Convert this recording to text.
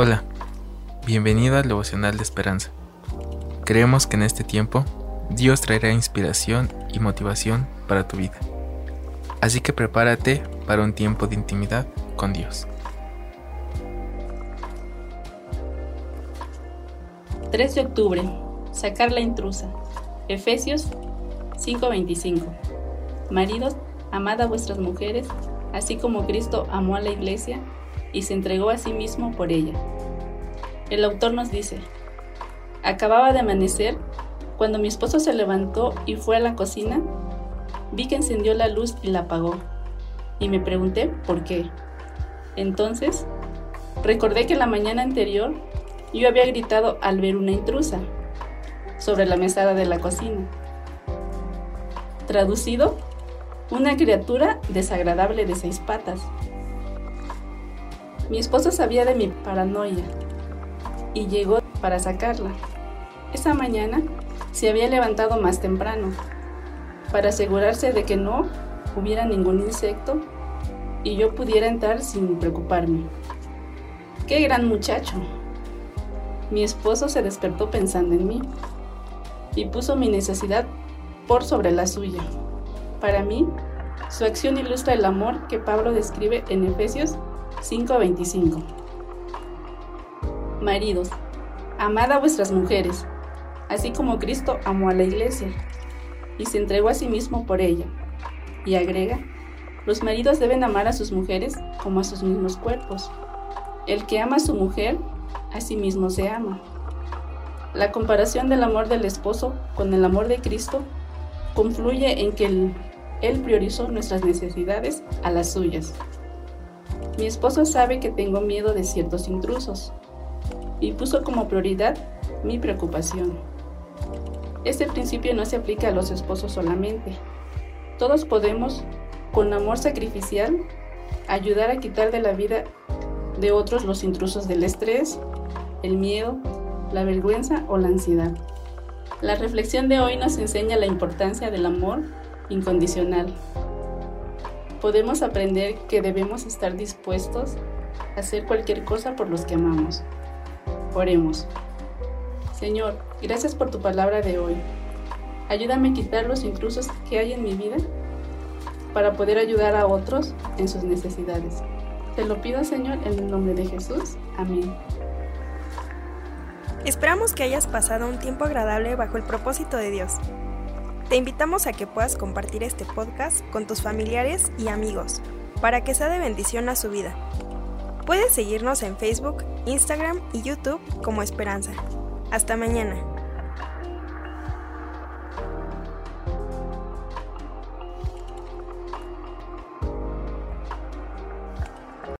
Hola, bienvenido al devocional de esperanza. Creemos que en este tiempo Dios traerá inspiración y motivación para tu vida. Así que prepárate para un tiempo de intimidad con Dios. 3 de octubre. Sacar la intrusa. Efesios 5:25. Maridos, amad a vuestras mujeres, así como Cristo amó a la iglesia y se entregó a sí mismo por ella. El autor nos dice, acababa de amanecer cuando mi esposo se levantó y fue a la cocina, vi que encendió la luz y la apagó, y me pregunté por qué. Entonces, recordé que la mañana anterior yo había gritado al ver una intrusa sobre la mesada de la cocina. Traducido, una criatura desagradable de seis patas. Mi esposo sabía de mi paranoia y llegó para sacarla. Esa mañana se había levantado más temprano para asegurarse de que no hubiera ningún insecto y yo pudiera entrar sin preocuparme. ¡Qué gran muchacho! Mi esposo se despertó pensando en mí y puso mi necesidad por sobre la suya. Para mí, su acción ilustra el amor que Pablo describe en Efesios 5:25. Maridos, amad a vuestras mujeres, así como Cristo amó a la iglesia y se entregó a sí mismo por ella. Y agrega, los maridos deben amar a sus mujeres como a sus mismos cuerpos. El que ama a su mujer, a sí mismo se ama. La comparación del amor del esposo con el amor de Cristo confluye en que él, priorizó nuestras necesidades a las suyas. Mi esposo sabe que tengo miedo de ciertos intrusos y puso como prioridad mi preocupación. Este principio no se aplica a los esposos solamente. Todos podemos, con amor sacrificial, ayudar a quitar de la vida de otros los intrusos del estrés, el miedo, la vergüenza o la ansiedad. La reflexión de hoy nos enseña la importancia del amor incondicional podemos aprender que debemos estar dispuestos a hacer cualquier cosa por los que amamos. Oremos. Señor, gracias por tu palabra de hoy. Ayúdame a quitar los intrusos que hay en mi vida para poder ayudar a otros en sus necesidades. Te lo pido, Señor, en el nombre de Jesús. Amén. Esperamos que hayas pasado un tiempo agradable bajo el propósito de Dios. Te invitamos a que puedas compartir este podcast con tus familiares y amigos para que sea de bendición a su vida. Puedes seguirnos en Facebook, Instagram y YouTube como Esperanza. Hasta mañana.